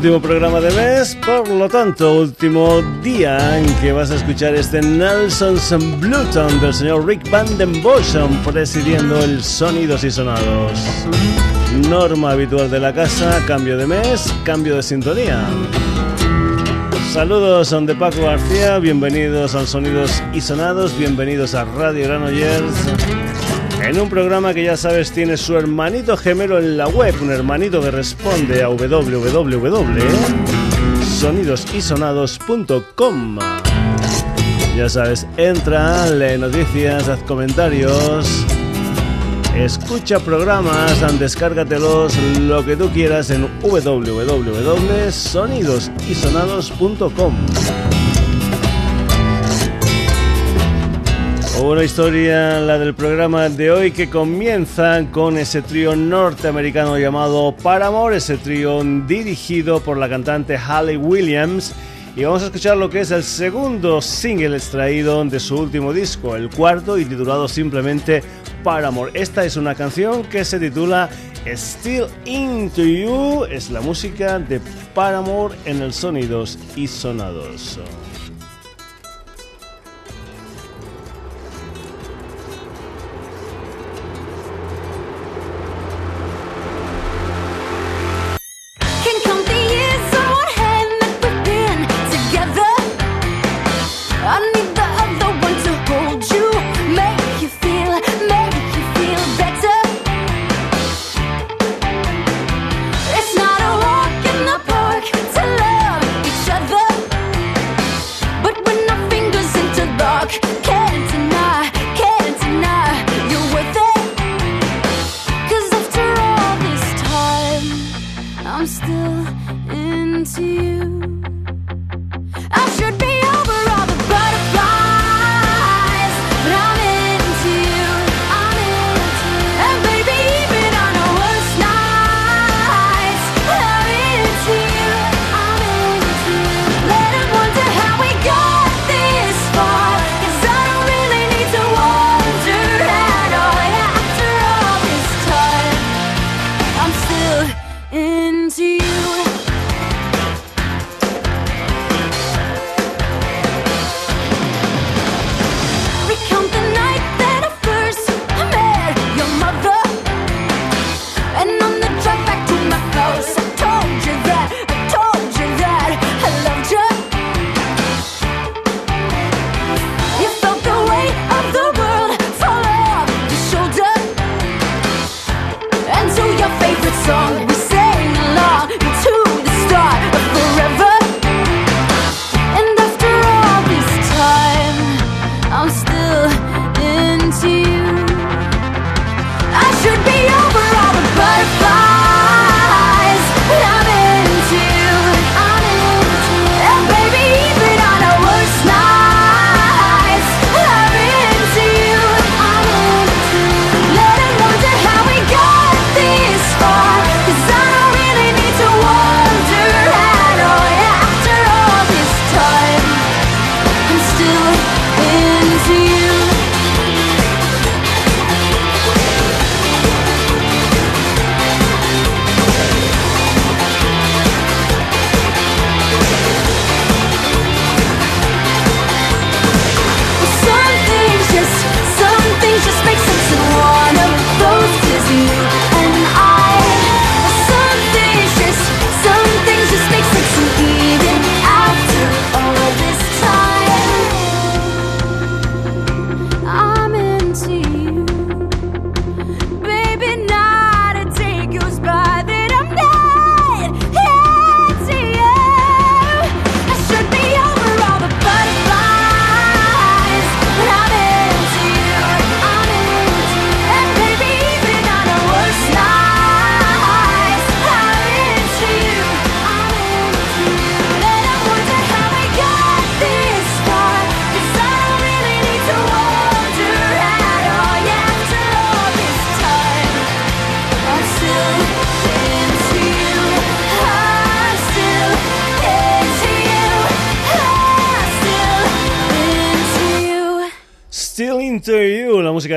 último programa de mes, por lo tanto, último día en que vas a escuchar este Nelson's Bluton del señor Rick Van Den Boschen presidiendo el Sonidos y Sonados. Norma habitual de la casa, cambio de mes, cambio de sintonía. Saludos, son de Paco García, bienvenidos a Sonidos y Sonados, bienvenidos a Radio Granollers en un programa que ya sabes tiene su hermanito gemelo en la web, un hermanito que responde a www.sonidosysonados.com. Ya sabes, entra, lee noticias, haz comentarios, escucha programas, descárgatelos, lo que tú quieras en www.sonidosysonados.com. Una historia, la del programa de hoy, que comienza con ese trío norteamericano llamado Paramore, ese trío dirigido por la cantante Halle Williams. Y vamos a escuchar lo que es el segundo single extraído de su último disco, el cuarto y titulado simplemente Paramore. Esta es una canción que se titula Still Into You, es la música de Paramore en el Sonidos y Sonados.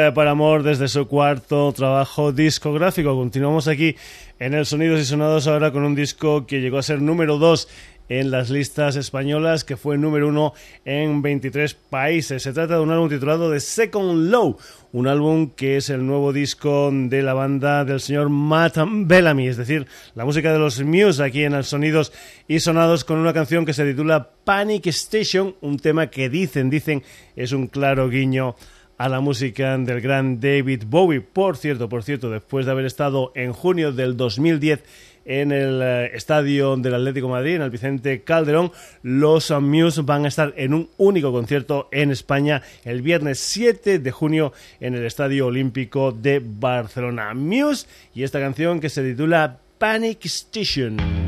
De Paramore desde su cuarto trabajo discográfico. Continuamos aquí en el Sonidos y Sonados ahora con un disco que llegó a ser número 2 en las listas españolas, que fue número 1 en 23 países. Se trata de un álbum titulado The Second Low, un álbum que es el nuevo disco de la banda del señor Matt Bellamy, es decir, la música de los Muse aquí en el Sonidos y Sonados con una canción que se titula Panic Station, un tema que dicen, dicen, es un claro guiño a la música del gran David Bowie. Por cierto, por cierto, después de haber estado en junio del 2010 en el eh, estadio del Atlético Madrid, en el Vicente Calderón, los Muse van a estar en un único concierto en España el viernes 7 de junio en el Estadio Olímpico de Barcelona. Muse y esta canción que se titula Panic Station.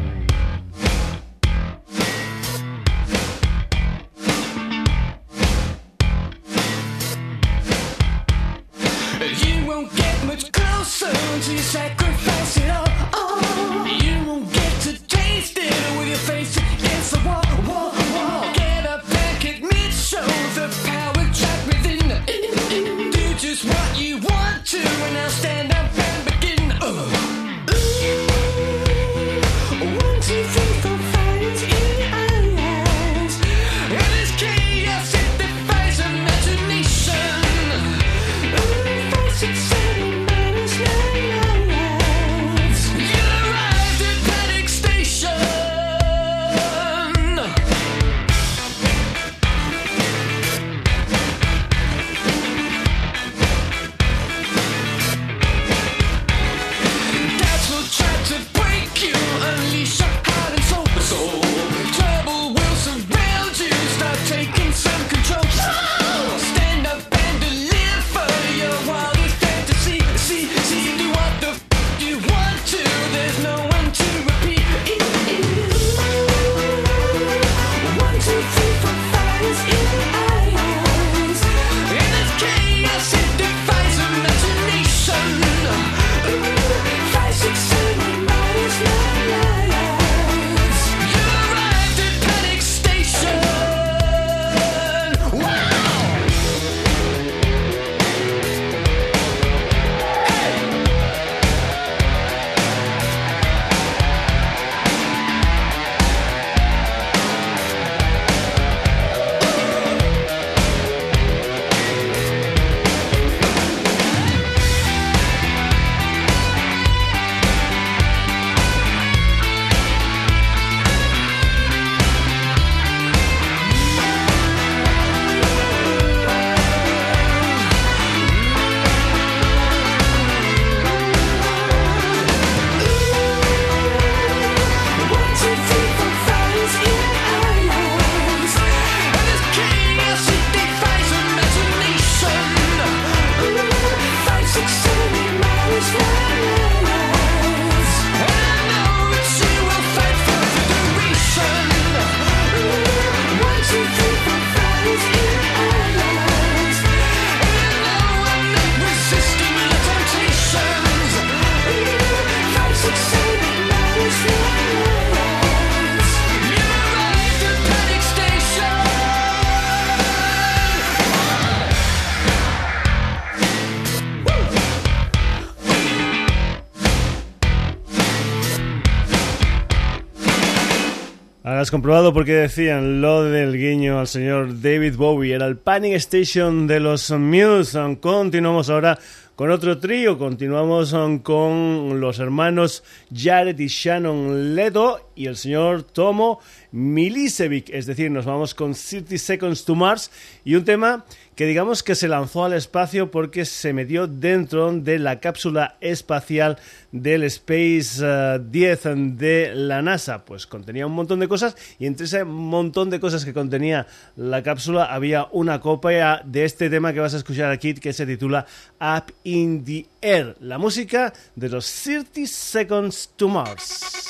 Comprobado porque decían lo del guiño al señor David Bowie. Era el Panic Station de los Muse. Continuamos ahora con otro trío. Continuamos con los hermanos Jared y Shannon Leto y el señor Tomo Milicevic. Es decir, nos vamos con 30 Seconds to Mars y un tema que digamos que se lanzó al espacio porque se metió dentro de la cápsula espacial del Space 10 eh, de la NASA. Pues contenía un montón de cosas y entre ese montón de cosas que contenía la cápsula había una copia de este tema que vas a escuchar aquí que se titula Up in the Air, la música de los 30 Seconds to Mars.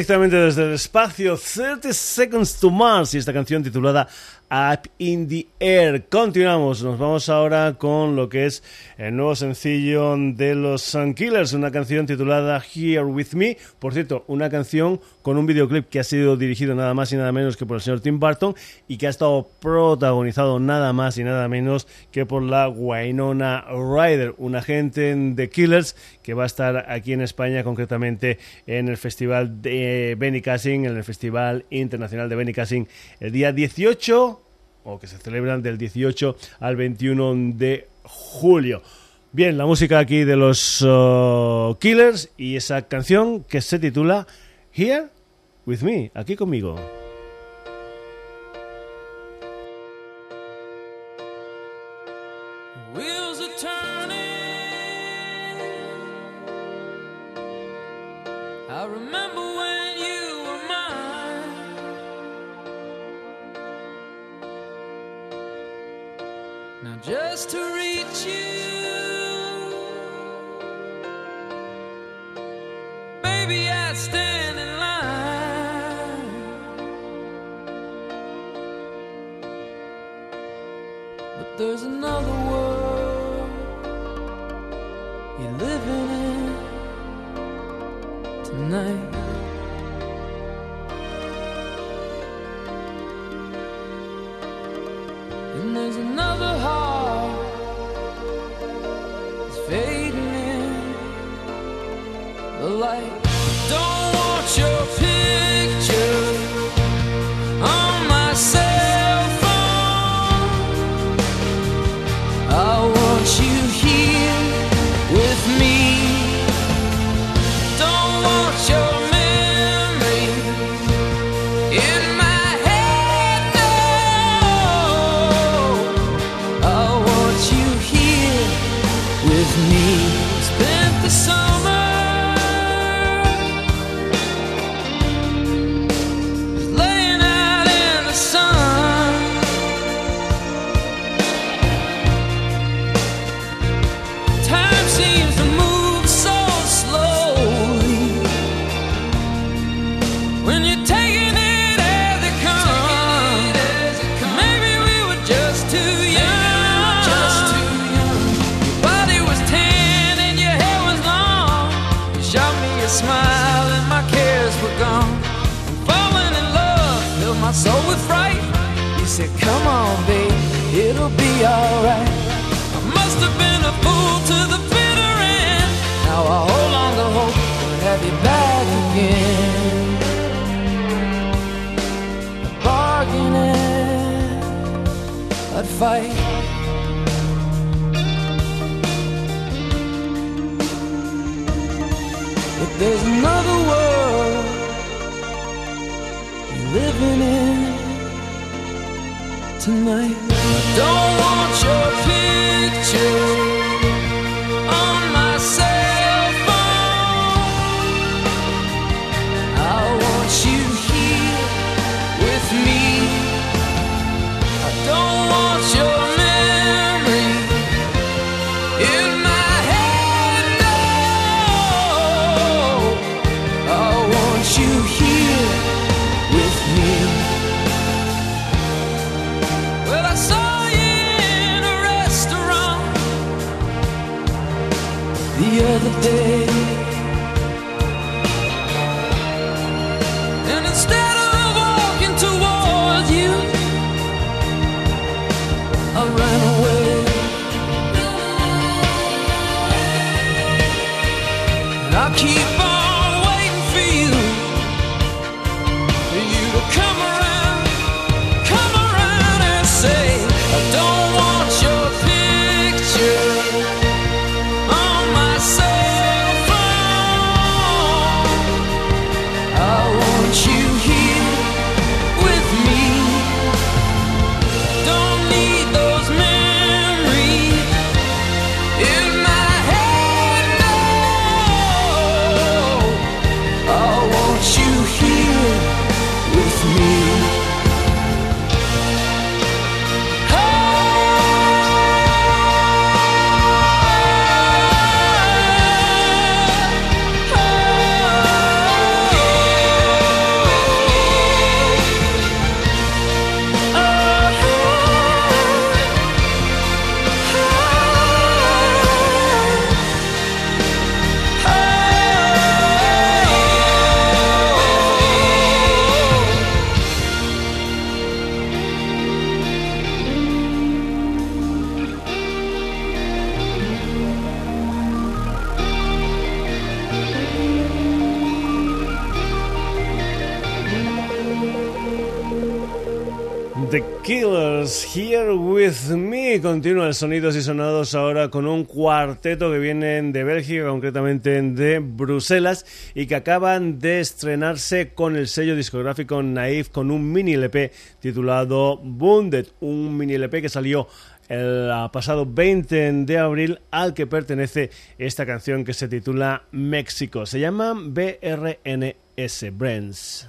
Directamente desde el espacio 30 Seconds to Mars y esta canción titulada Up in the Air. Continuamos, nos vamos ahora con lo que es el nuevo sencillo de los Sun Killers, una canción titulada Here With Me. Por cierto, una canción con un videoclip que ha sido dirigido nada más y nada menos que por el señor Tim Burton y que ha estado protagonizado nada más y nada menos que por la Wynonna Ryder, una agente de Killers que va a estar aquí en España, concretamente en el Festival de Benicassin, en el Festival Internacional de Benicassin, el día 18 o que se celebran del 18 al 21 de julio. Bien, la música aquí de los uh, Killers y esa canción que se titula Here with Me, aquí conmigo. The summer Here Continúa el Sonidos y Sonados ahora con un cuarteto que vienen de Bélgica, concretamente de Bruselas, y que acaban de estrenarse con el sello discográfico Naif con un mini LP titulado Wounded, un mini LP que salió el pasado 20 de abril al que pertenece esta canción que se titula México. Se llama BRNS Brands.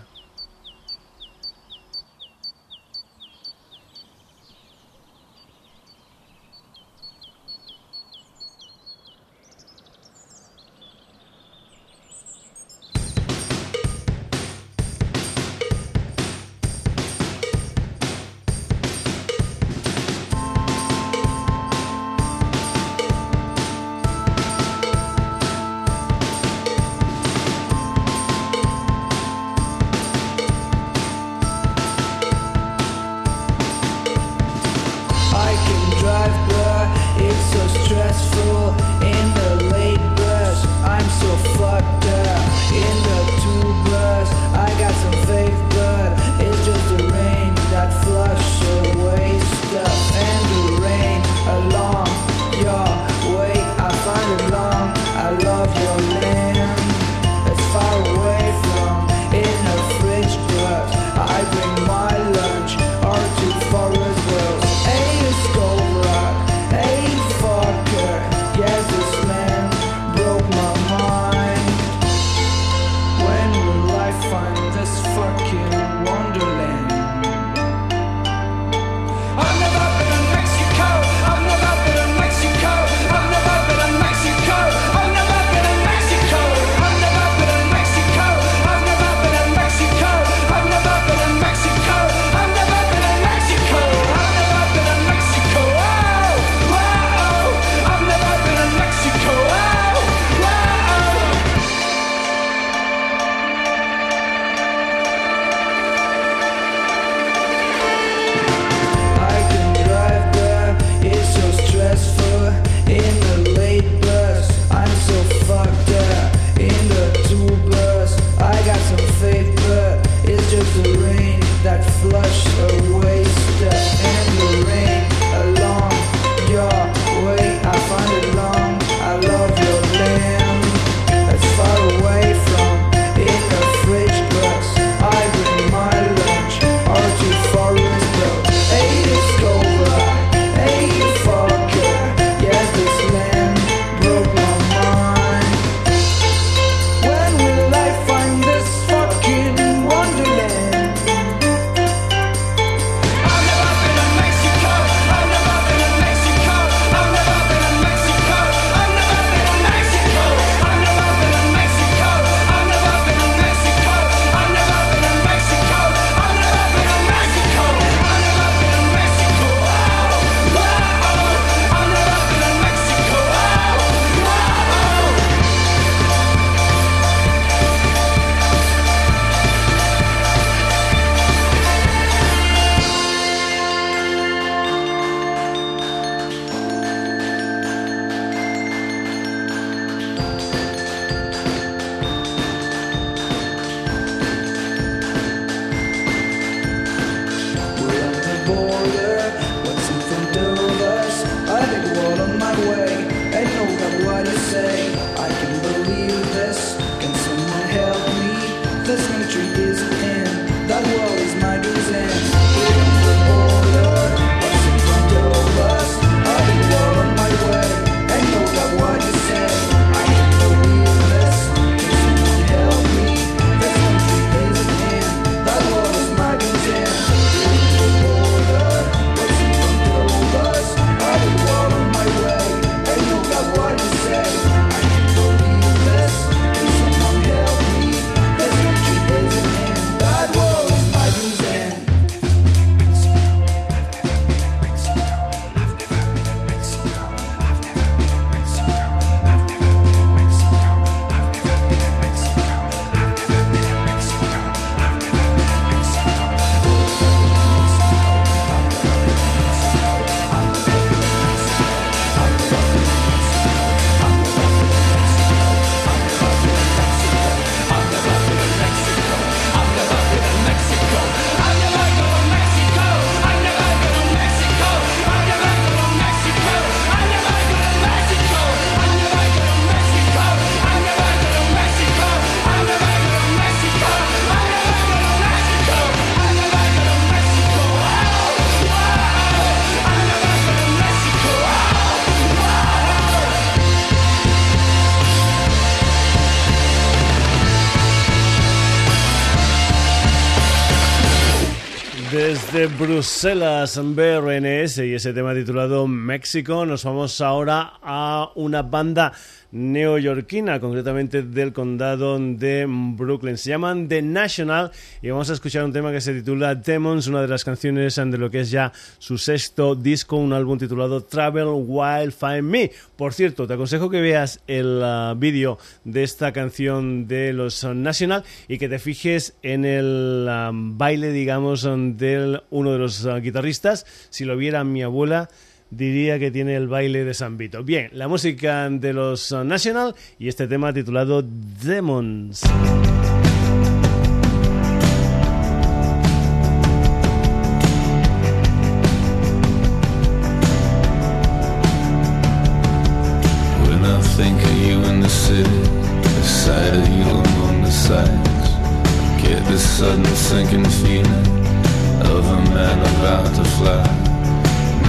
Desde Bruselas, BRNS y ese tema titulado México, nos vamos ahora a una banda neoyorquina, concretamente del condado de Brooklyn. Se llaman The National y vamos a escuchar un tema que se titula Demons, una de las canciones de lo que es ya su sexto disco, un álbum titulado Travel Wild Find Me. Por cierto, te aconsejo que veas el uh, vídeo de esta canción de los National y que te fijes en el um, baile, digamos, de uno de los uh, guitarristas. Si lo viera mi abuela, diría que tiene el baile de San Vito. Bien, la música de los National y este tema titulado Demons.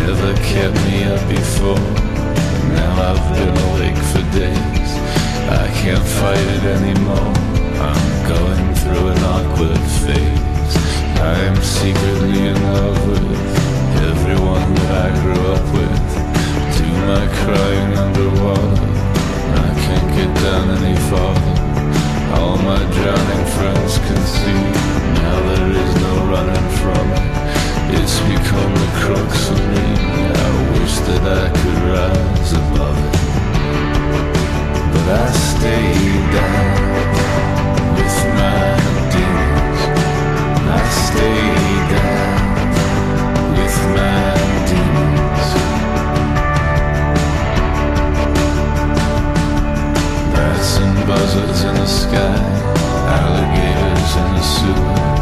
Never kept me up before. Now I've been awake for days. I can't fight it anymore. I'm going through an awkward phase. I am secretly in love with everyone that I grew up with. Do my crying underwater. I can't get down any farther. All my drowning friends can see. Now there is no running from it. It's become the crux of me. I wish that I could rise above it. But I stay down with my demons. I stay down with my demons. Bats and buzzards in the sky, alligators in the sewers.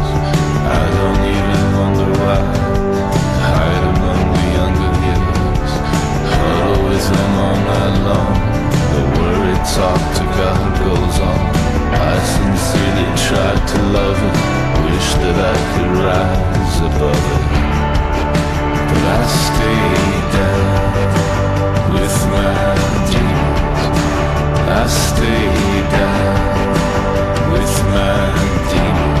Talk to God goes on. I sincerely tried to love it, wish that I could rise above it. But I stayed down with my demons. I stayed down with my demons.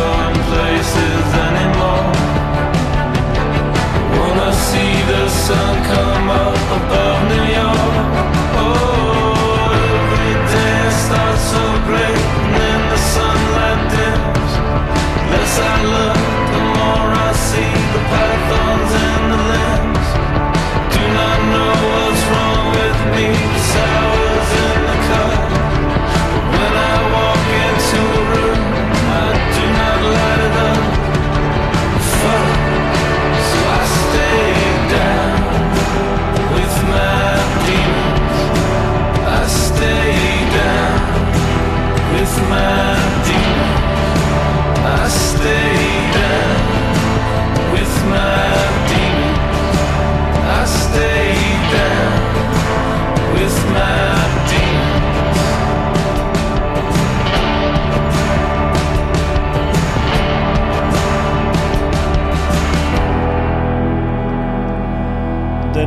see the sun come up above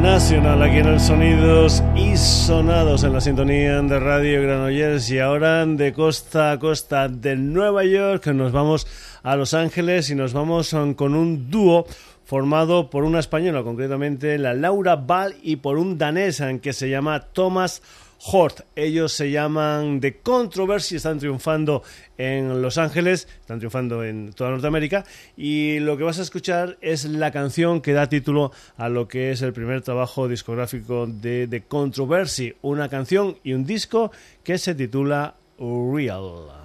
Nacional aquí en el Sonidos y Sonados en la sintonía de Radio Granollers y ahora de costa a costa de Nueva York. Nos vamos a Los Ángeles y nos vamos con un dúo formado por una española, concretamente la Laura Ball y por un danés que se llama Thomas Hort. Ellos se llaman The Controversy, están triunfando en Los Ángeles, están triunfando en toda Norteamérica y lo que vas a escuchar es la canción que da título a lo que es el primer trabajo discográfico de The Controversy, una canción y un disco que se titula Real.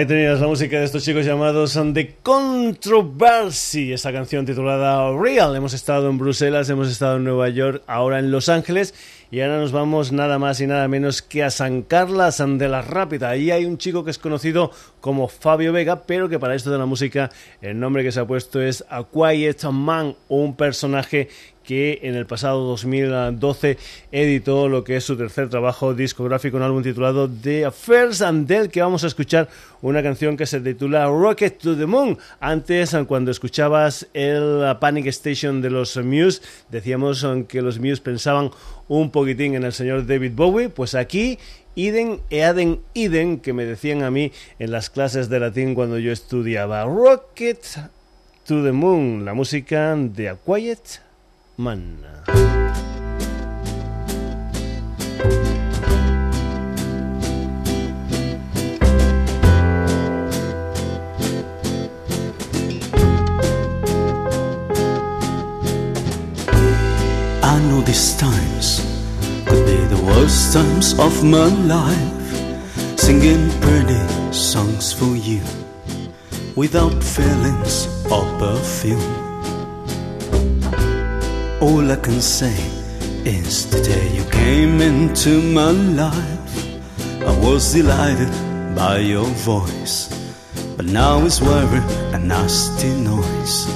Ahí tenías la música de estos chicos llamados The Controversy, esa canción titulada Real. Hemos estado en Bruselas, hemos estado en Nueva York, ahora en Los Ángeles y ahora nos vamos nada más y nada menos que a San Carlas de la Rápida. Ahí hay un chico que es conocido como Fabio Vega, pero que para esto de la música el nombre que se ha puesto es A Quiet Man, un personaje que en el pasado 2012 editó lo que es su tercer trabajo discográfico, un álbum titulado The Affairs and del que vamos a escuchar una canción que se titula Rocket to the Moon. Antes, cuando escuchabas el Panic Station de los Muse, decíamos que los Muse pensaban un poquitín en el señor David Bowie, pues aquí Iden e Aden Iden, que me decían a mí en las clases de latín cuando yo estudiaba Rocket to the Moon, la música de A Quiet I know these times could be the worst times of my life. Singing pretty songs for you without feelings or perfume. All I can say is the day you came into my life, I was delighted by your voice, but now it's wearing a nasty noise.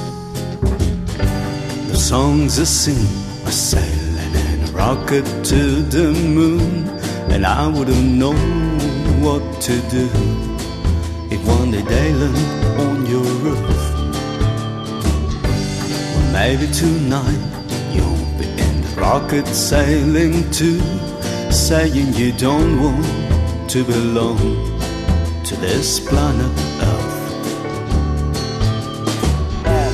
The songs I sing are sailing in a rocket to the moon, and I wouldn't know what to do if one day they land on your roof. Maybe tonight rocket sailing too, saying you don't want to belong to this planet Earth. Ten,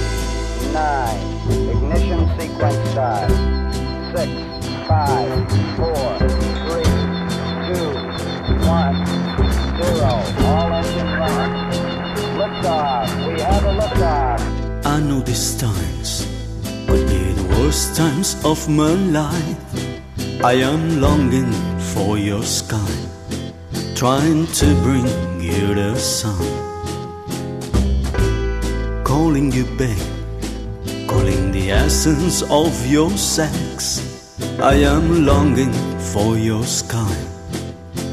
nine, ignition sequence start. Six, five, four, three, two, one, zero. All engine running. Liftoff. We have a liftoff. I know these times worst times of my life. I am longing for your sky, trying to bring you the sun. Calling you back calling the essence of your sex. I am longing for your sky,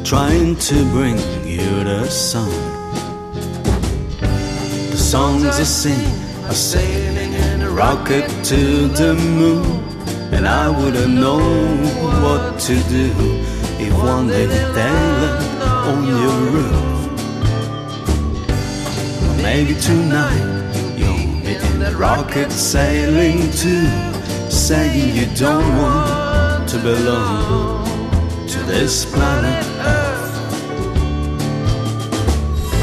trying to bring you the sun. The songs I sing in a rocket to the moon, and I wouldn't know what to do if one day they land on your roof. Maybe tonight you'll be in the rocket sailing too, saying you don't want to belong to this planet Earth.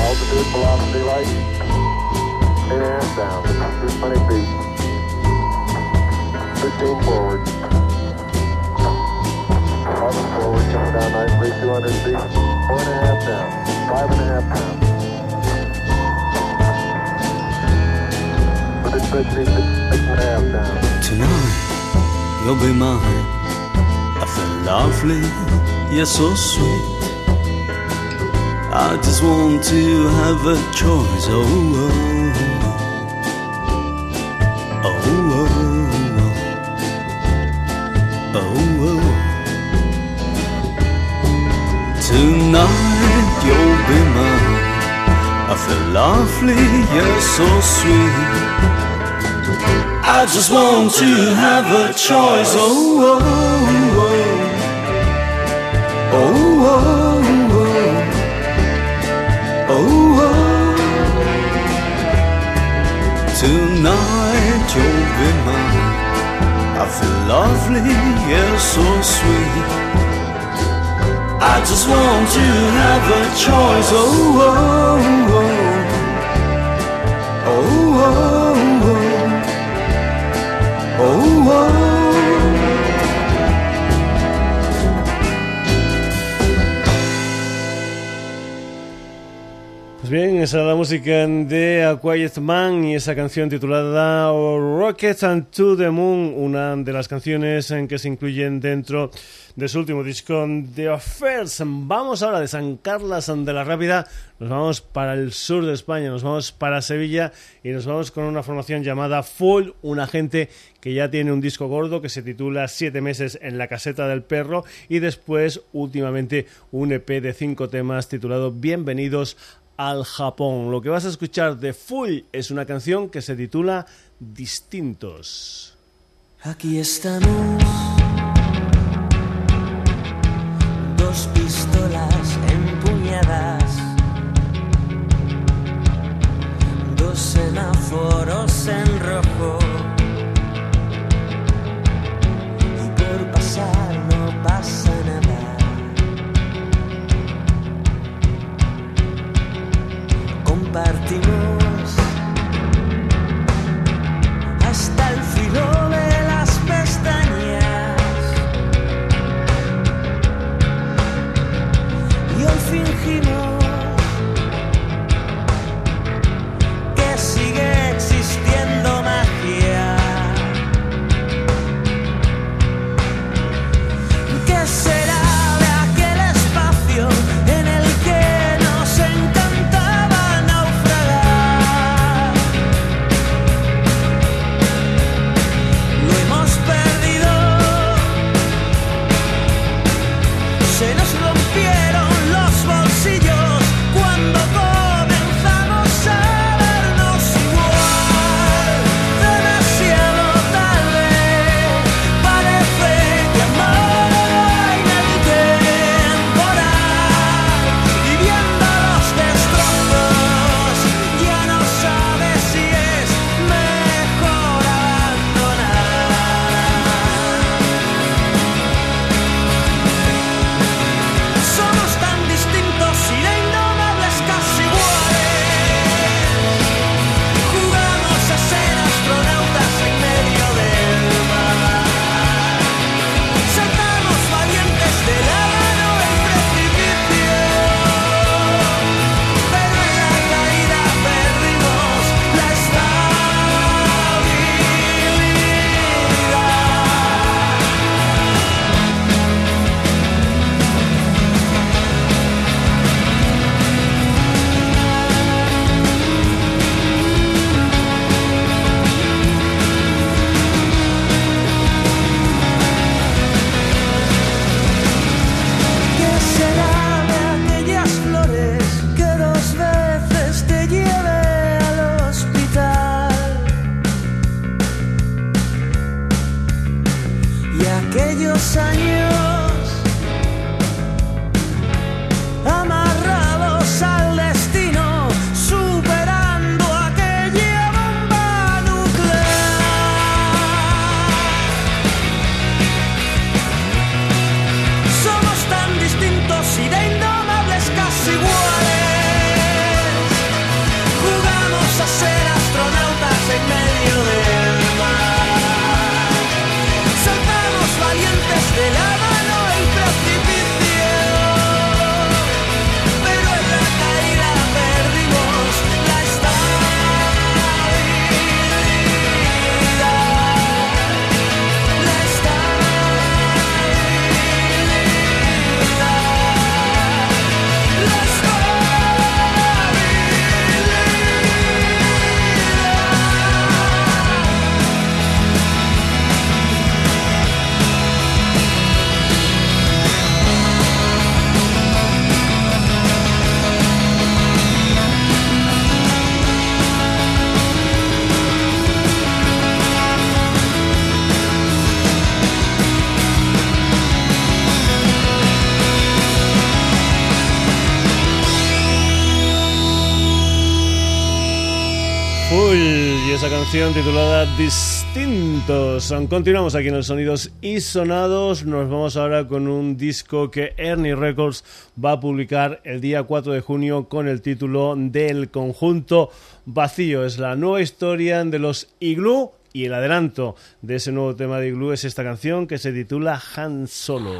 Altitude velocity light. Eight and a half down. 20 feet. 15 forward. Eleven forward, coming down nicely. 200 feet. Four and a half down. Five and a half down. Within 50 feet. Six and a half down. Tonight you'll be mine. I feel lovely, you're so sweet. I just want to have a choice. Oh, oh, oh, oh. Oh, oh. Tonight you'll be mine. I feel lovely, you're so sweet. I just want to have a choice. Oh, oh, oh, oh, oh, oh, oh, oh. Tonight you'll be mine. I feel lovely, you're so sweet. I just want to have a choice. Oh, oh, oh, oh, oh, oh. Oh, oh. oh, oh. Pues bien, esa es la música de A Quiet Man y esa canción titulada Rocket and to the Moon, una de las canciones en que se incluyen dentro de su último disco The Affairs. Vamos ahora de San Carlos de la Rápida, nos vamos para el sur de España, nos vamos para Sevilla y nos vamos con una formación llamada Full, una gente que ya tiene un disco gordo que se titula Siete meses en la caseta del perro y después últimamente un EP de cinco temas titulado Bienvenidos al Japón. Lo que vas a escuchar de Full es una canción que se titula Distintos. Aquí estamos, dos pistolas empuñadas, dos semáforos en rojo, y por pasar no pasa canción titulada Distintos. Continuamos aquí en los sonidos y sonados. Nos vamos ahora con un disco que Ernie Records va a publicar el día 4 de junio con el título del conjunto Vacío. Es la nueva historia de los Igloo y el adelanto de ese nuevo tema de Igloo es esta canción que se titula Han Solo.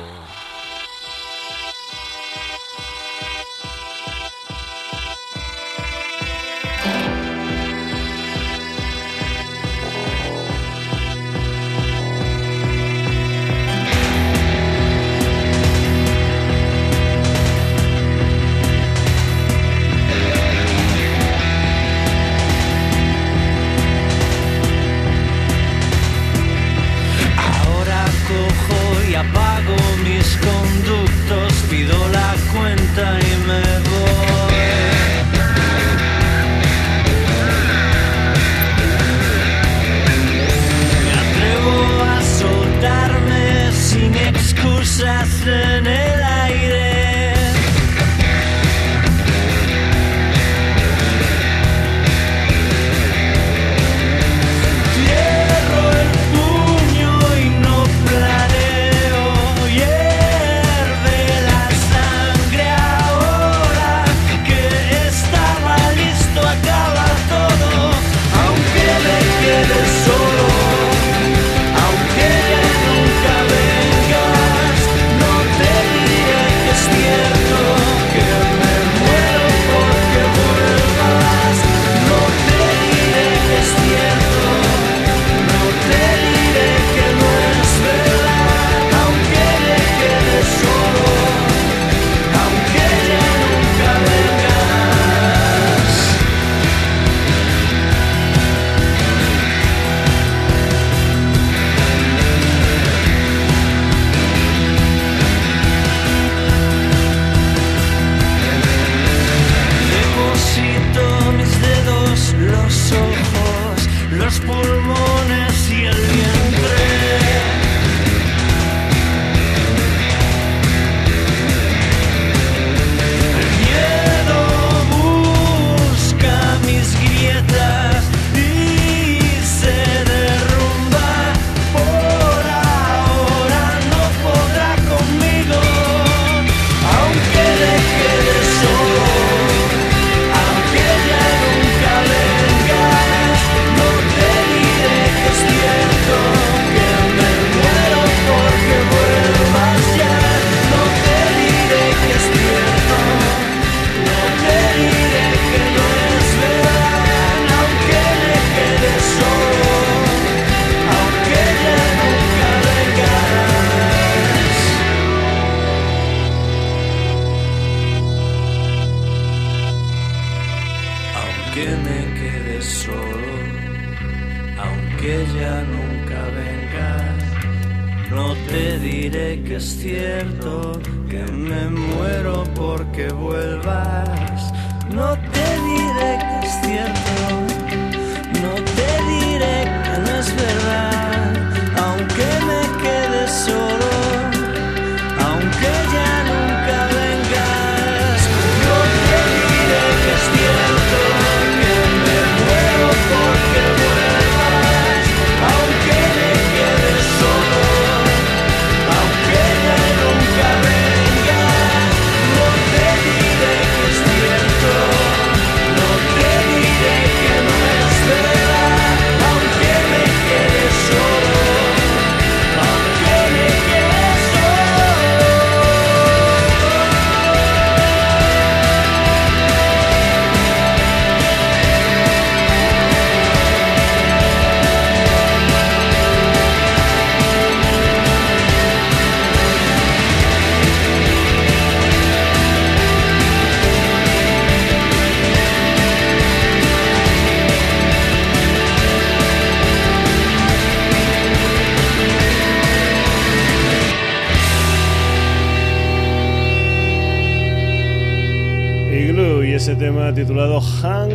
Titulado Han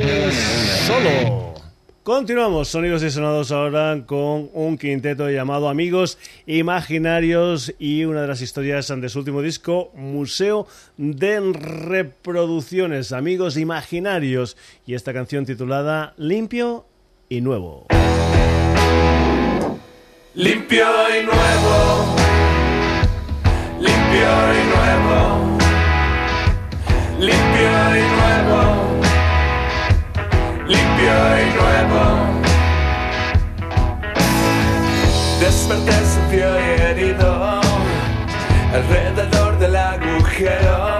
Solo. Continuamos, sonidos y sonados ahora con un quinteto llamado Amigos Imaginarios y una de las historias de su último disco, Museo de Reproducciones, Amigos Imaginarios, y esta canción titulada Limpio y nuevo. Limpio y nuevo, limpio y nuevo, limpio y nuevo, y nuevo. Desperté sucio y herido alrededor del agujero.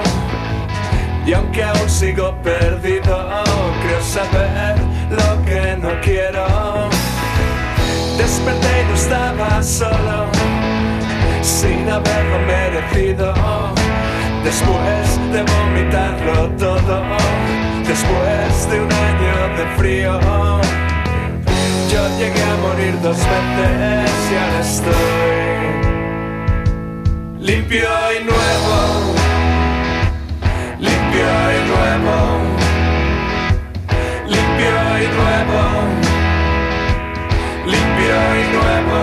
Y aunque aún sigo perdido, creo saber lo que no quiero. Desperté y no estaba solo, sin haberlo merecido. Después de vomitarlo todo, después de un año de frío, yo llegué a morir dos veces y ahora estoy limpio y nuevo, limpio y nuevo, limpio y nuevo, limpio y nuevo.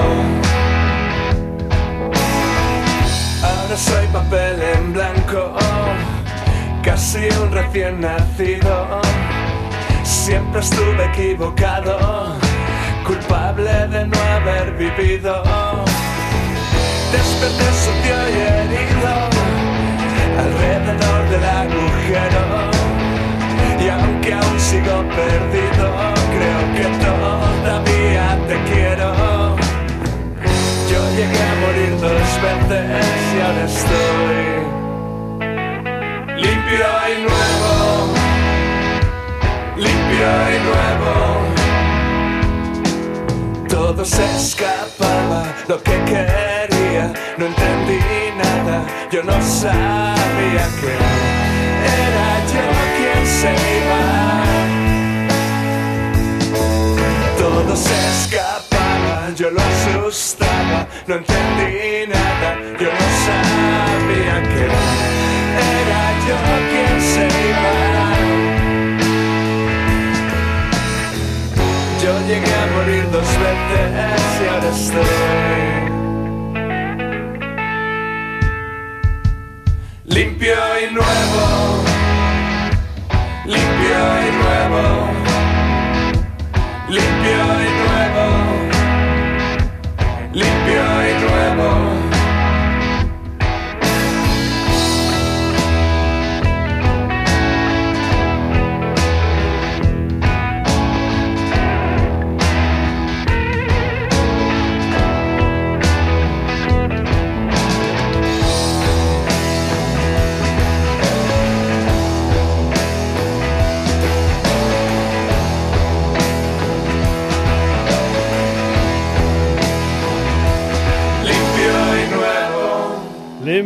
Ahora soy papel en blanco, casi un recién nacido. Siempre estuve equivocado, culpable de no haber vivido. Desperté sucio y herido alrededor del agujero. Y aunque aún sigo perdido, creo que todavía te quiero. Yo llegué a morir dos veces y ahora estoy limpio y nuevo, limpio y nuevo. Todo se escapaba, lo que quería, no entendí nada, yo no sabía que era yo quien se iba. Todo se escapaba, yo lo asustaba, no entendí nada, yo no sabía que era yo quien se iba. Yo llegué a morir dos veces y ahora estoy limpio y nuevo, limpio y nuevo,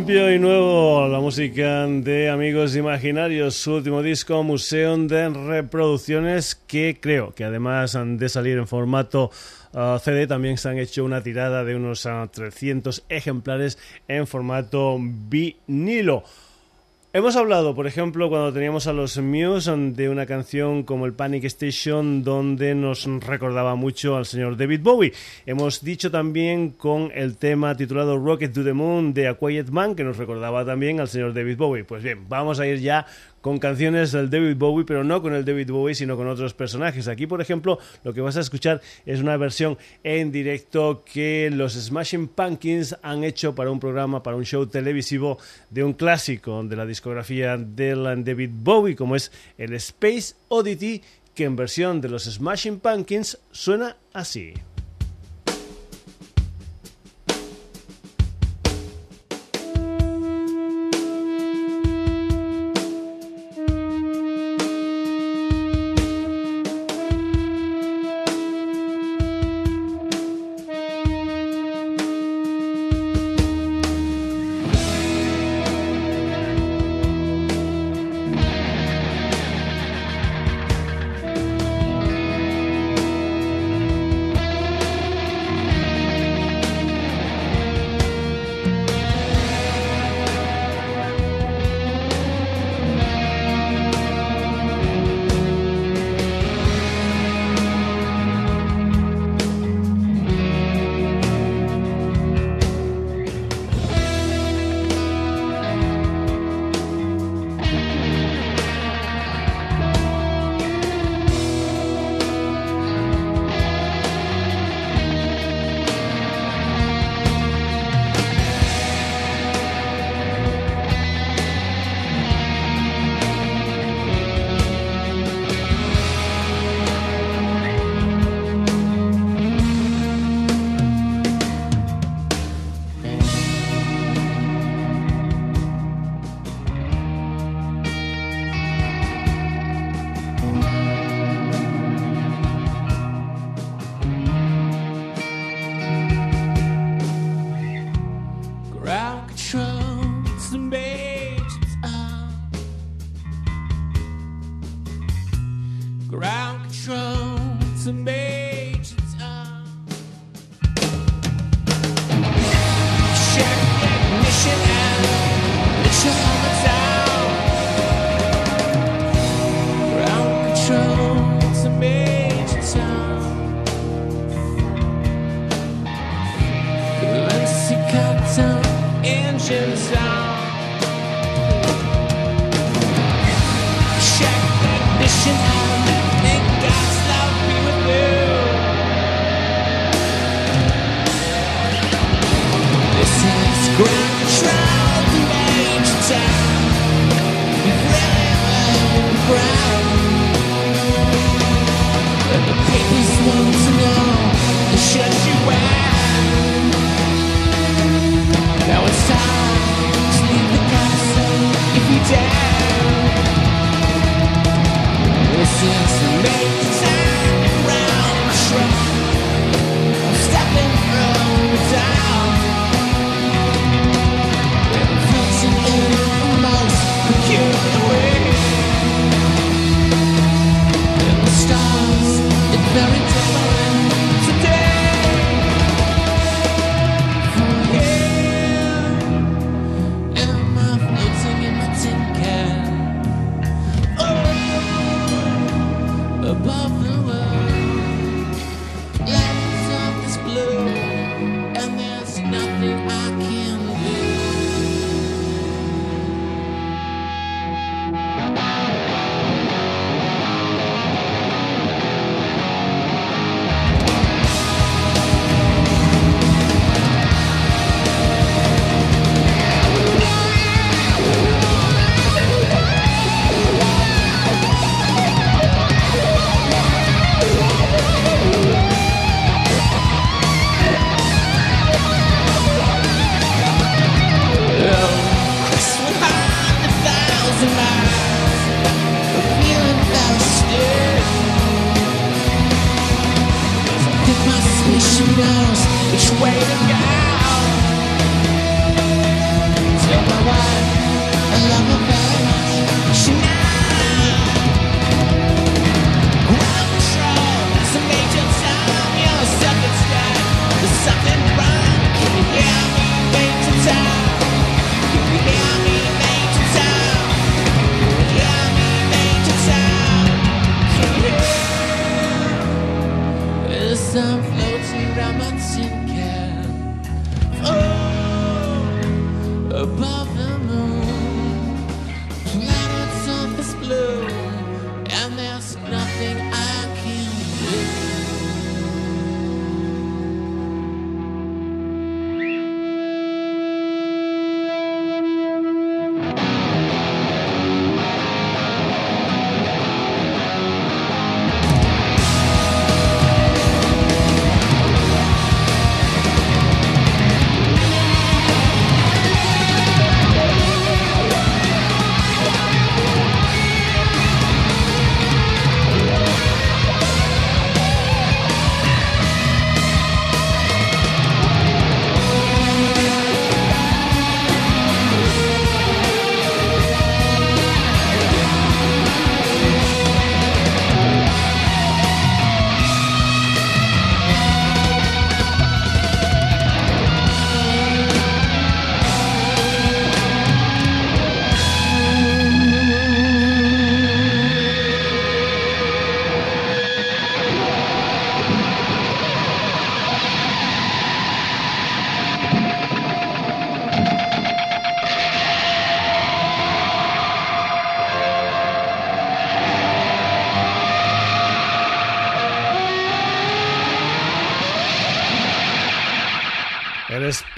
Limpio y nuevo, la música de Amigos Imaginarios, su último disco, Museo de Reproducciones, que creo que además de salir en formato uh, CD, también se han hecho una tirada de unos uh, 300 ejemplares en formato vinilo. Hemos hablado, por ejemplo, cuando teníamos a los Muse de una canción como el Panic Station, donde nos recordaba mucho al señor David Bowie. Hemos dicho también con el tema titulado Rocket to the Moon de A Man, que nos recordaba también al señor David Bowie. Pues bien, vamos a ir ya con canciones del David Bowie, pero no con el David Bowie, sino con otros personajes. Aquí, por ejemplo, lo que vas a escuchar es una versión en directo que los Smashing Pumpkins han hecho para un programa, para un show televisivo de un clásico de la discografía de David Bowie, como es el Space Oddity, que en versión de los Smashing Pumpkins suena así. Above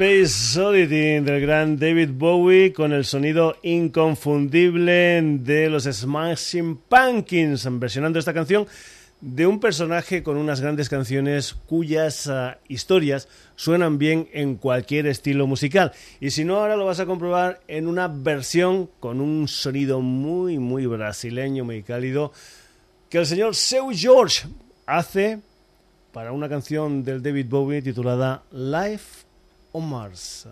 Space del gran David Bowie con el sonido inconfundible de los Smashing Pumpkins, versionando esta canción de un personaje con unas grandes canciones cuyas ah, historias suenan bien en cualquier estilo musical. Y si no, ahora lo vas a comprobar en una versión con un sonido muy, muy brasileño, muy cálido, que el señor Seu George hace para una canción del David Bowie titulada Life on Mars.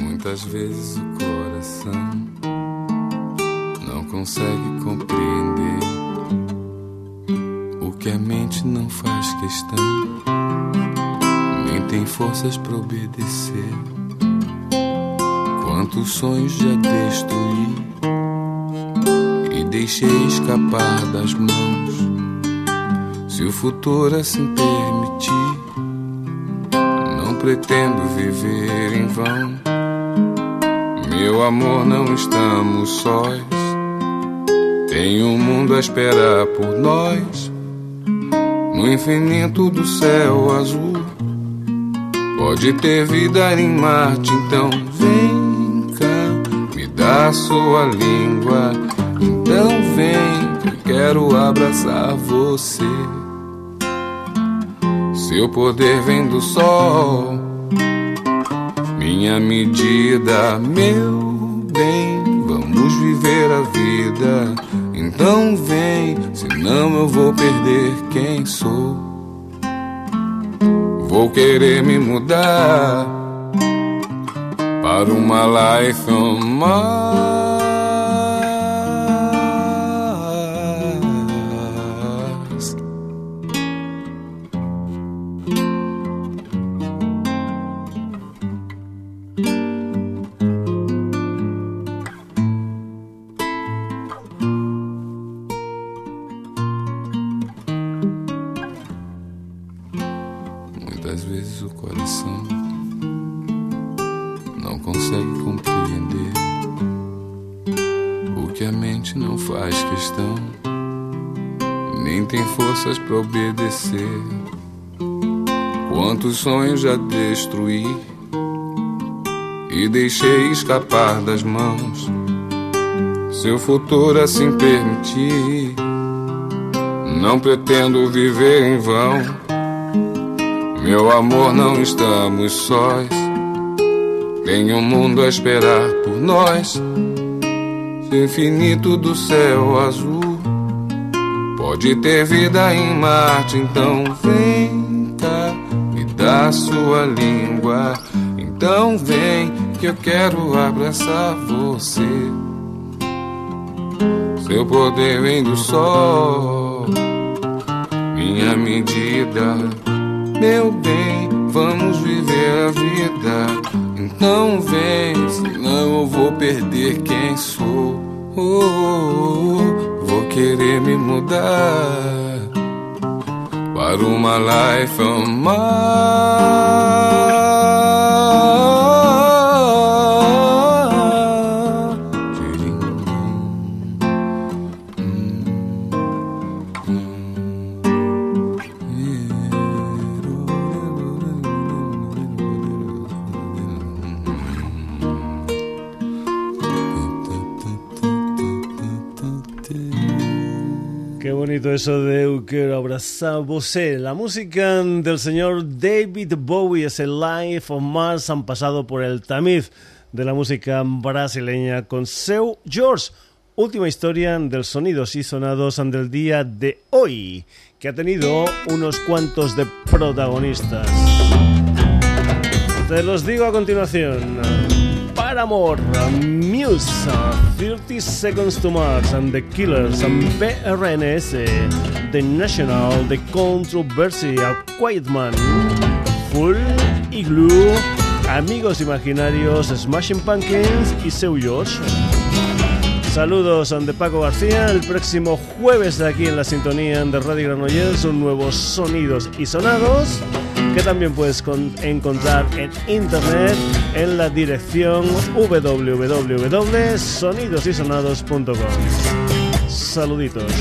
Muitas vezes o coração não consegue compreender o que a mente não faz questão, nem tem forças para obedecer. Quantos sonhos já destruí e deixei escapar das mãos. Se o futuro assim permitir, pretendo viver em vão. Meu amor, não estamos sós. Tem um mundo a esperar por nós. No infinito do céu azul. Pode ter vida em Marte, então vem cá, me dá sua língua. Então vem, que quero abraçar você. Seu poder vem do sol, minha medida, meu bem. Vamos viver a vida, então vem, senão eu vou perder quem sou. Vou querer me mudar para uma life on Mars. Obedecer. Quantos sonhos já destruí e deixei escapar das mãos. Seu futuro assim permitir, não pretendo viver em vão. Meu amor, não estamos sós. Tem um mundo a esperar por nós. Infinito do céu azul. Pode ter vida em Marte, então vem cá, me dá sua língua. Então vem que eu quero abraçar você. Seu poder vem do sol, minha medida. Meu bem, vamos viver a vida. Então vem, senão eu vou perder quem sou. Oh, oh, oh, vou querer me mudar para uma life on eso de Eu Quero Abrazar Você. La música del señor David Bowie es el Life of Mars. Han pasado por el tamiz de la música brasileña con Seu George. Última historia del sonidos y sonados del día de hoy, que ha tenido unos cuantos de protagonistas. Te los digo a continuación. Paramore, Muse, 30 Seconds to Mars, and The Killers, and The National, The Controversy, A Quiet Man, Full Igloo, Amigos Imaginarios, Smashing Pumpkins y Seu George. Saludos de Paco García. El próximo jueves aquí en la sintonía de Radio Granollers son nuevos sonidos y sonados que también puedes con- encontrar en internet en la dirección www.sonidosysonados.com. Saluditos.